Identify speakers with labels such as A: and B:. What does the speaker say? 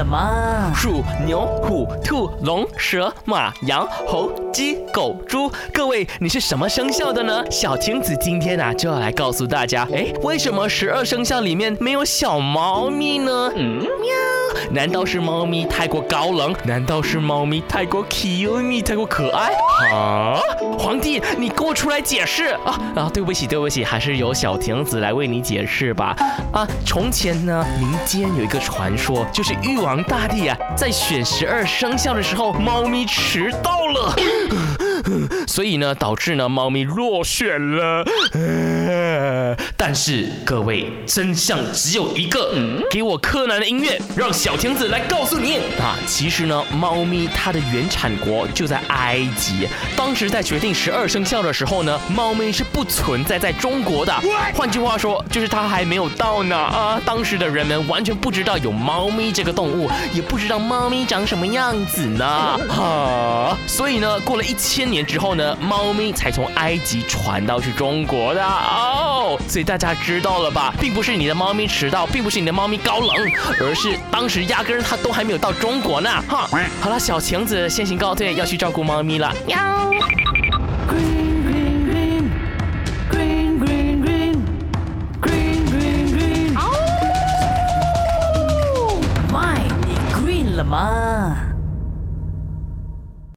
A: 了吗？
B: 鼠、牛、虎、兔、龙、蛇、马、羊、猴、鸡、狗、猪，各位你是什么生肖的呢？小晴子今天啊就要来告诉大家，哎，为什么十二生肖里面没有小猫咪呢？嗯，喵，难道是猫咪太过高冷？难道是猫咪太过 cute、太过可爱？啊，皇帝，你给我出来解释啊啊！对不起，对不起，还是由小亭子来为你解释吧。啊，从前呢，民间有一个传说，就是玉皇大帝啊，在选十二生肖的时候，猫咪迟到了。所以呢，导致呢猫咪落选了。但是各位，真相只有一个。给我柯南的音乐，让小强子来告诉你啊。其实呢，猫咪它的原产国就在埃及。当时在决定十二生肖的时候呢，猫咪是不存在在中国的。换句话说，就是它还没有到呢啊。当时的人们完全不知道有猫咪这个动物，也不知道猫咪长什么样子呢。啊，所以呢，过了一千年。之后呢，猫咪才从埃及传到去中国的哦。所以大家知道了吧？并不是你的猫咪迟到，并不是你的猫咪高冷，而是当时压根它都还没有到中国呢。哈，好了，小晴子先行告退，要去照顾猫咪了。喵。Come on.